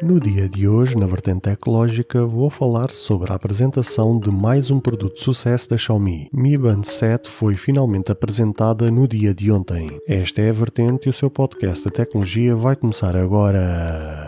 No dia de hoje, na vertente tecnológica, vou falar sobre a apresentação de mais um produto de sucesso da Xiaomi. Mi Band 7 foi finalmente apresentada no dia de ontem. Esta é a vertente e o seu podcast de tecnologia vai começar agora.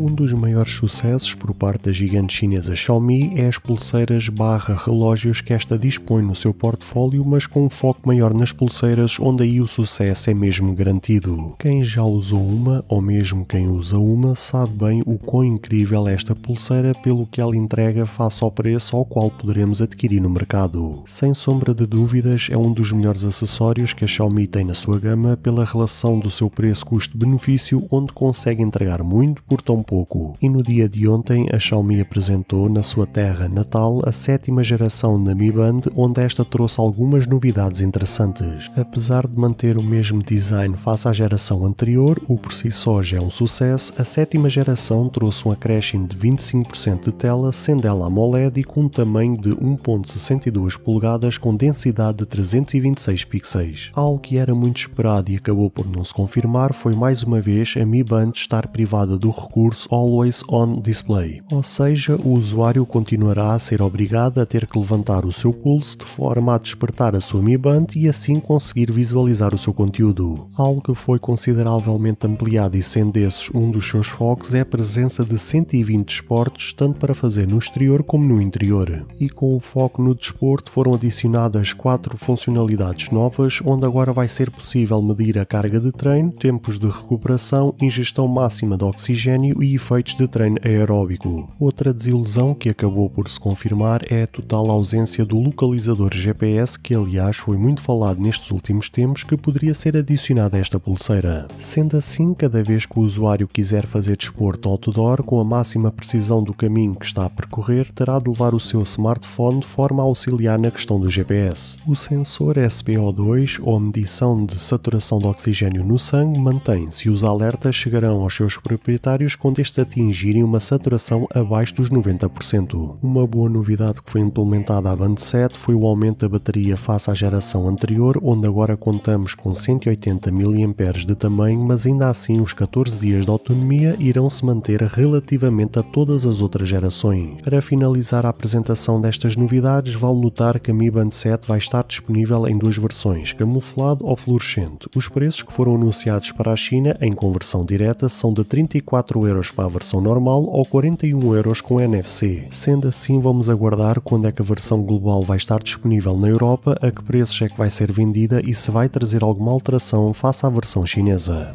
Um dos maiores sucessos por parte da gigante chinesa Xiaomi é as pulseiras barra relógios que esta dispõe no seu portfólio, mas com um foco maior nas pulseiras, onde aí o sucesso é mesmo garantido. Quem já usou uma, ou mesmo quem usa uma, sabe bem o quão incrível é esta pulseira pelo que ela entrega face ao preço ao qual poderemos adquirir no mercado. Sem sombra de dúvidas, é um dos melhores acessórios que a Xiaomi tem na sua gama pela relação do seu preço custo-benefício, onde consegue entregar muito por tão pouco. E no dia de ontem, a Xiaomi apresentou na sua terra natal a sétima geração da Mi Band, onde esta trouxe algumas novidades interessantes. Apesar de manter o mesmo design face à geração anterior, o por si só já é um sucesso, a sétima geração trouxe um acréscimo de 25% de tela, sendo ela AMOLED e com um tamanho de 1.62 polegadas com densidade de 326 pixels. Algo que era muito esperado e acabou por não se confirmar foi mais uma vez a Mi Band estar privada do recurso Always On Display, ou seja, o usuário continuará a ser obrigado a ter que levantar o seu pulso de forma a despertar a sua Mi Band e assim conseguir visualizar o seu conteúdo. Algo que foi consideravelmente ampliado e sendo desses um dos seus focos é a presença de 120 desportos, tanto para fazer no exterior como no interior. E com o foco no desporto foram adicionadas quatro funcionalidades novas, onde agora vai ser possível medir a carga de treino, tempos de recuperação, ingestão máxima de oxigênio e efeitos de treino aeróbico. Outra desilusão que acabou por se confirmar é a total ausência do localizador GPS, que aliás foi muito falado nestes últimos tempos, que poderia ser adicionado a esta pulseira. Sendo assim, cada vez que o usuário quiser fazer desporto outdoor com a máxima precisão do caminho que está a percorrer, terá de levar o seu smartphone de forma a auxiliar na questão do GPS. O sensor SPO2, ou medição de saturação de oxigênio no sangue, mantém-se e os alertas chegarão aos seus proprietários quando estes atingirem uma saturação abaixo dos 90%. Uma boa novidade que foi implementada à Band 7 foi o aumento da bateria face à geração anterior, onde agora contamos com 180 mAh de tamanho, mas ainda assim os 14 dias de autonomia irão se manter relativamente a todas as outras gerações. Para finalizar a apresentação destas novidades, vale notar que a Mi Band 7 vai estar disponível em duas versões, camuflado ou fluorescente. Os preços que foram anunciados para a China em conversão direta são de 34 euros para a versão normal ou 41 euros com NFC. Sendo assim, vamos aguardar quando é que a versão global vai estar disponível na Europa, a que preços é que vai ser vendida e se vai trazer alguma alteração face à versão chinesa.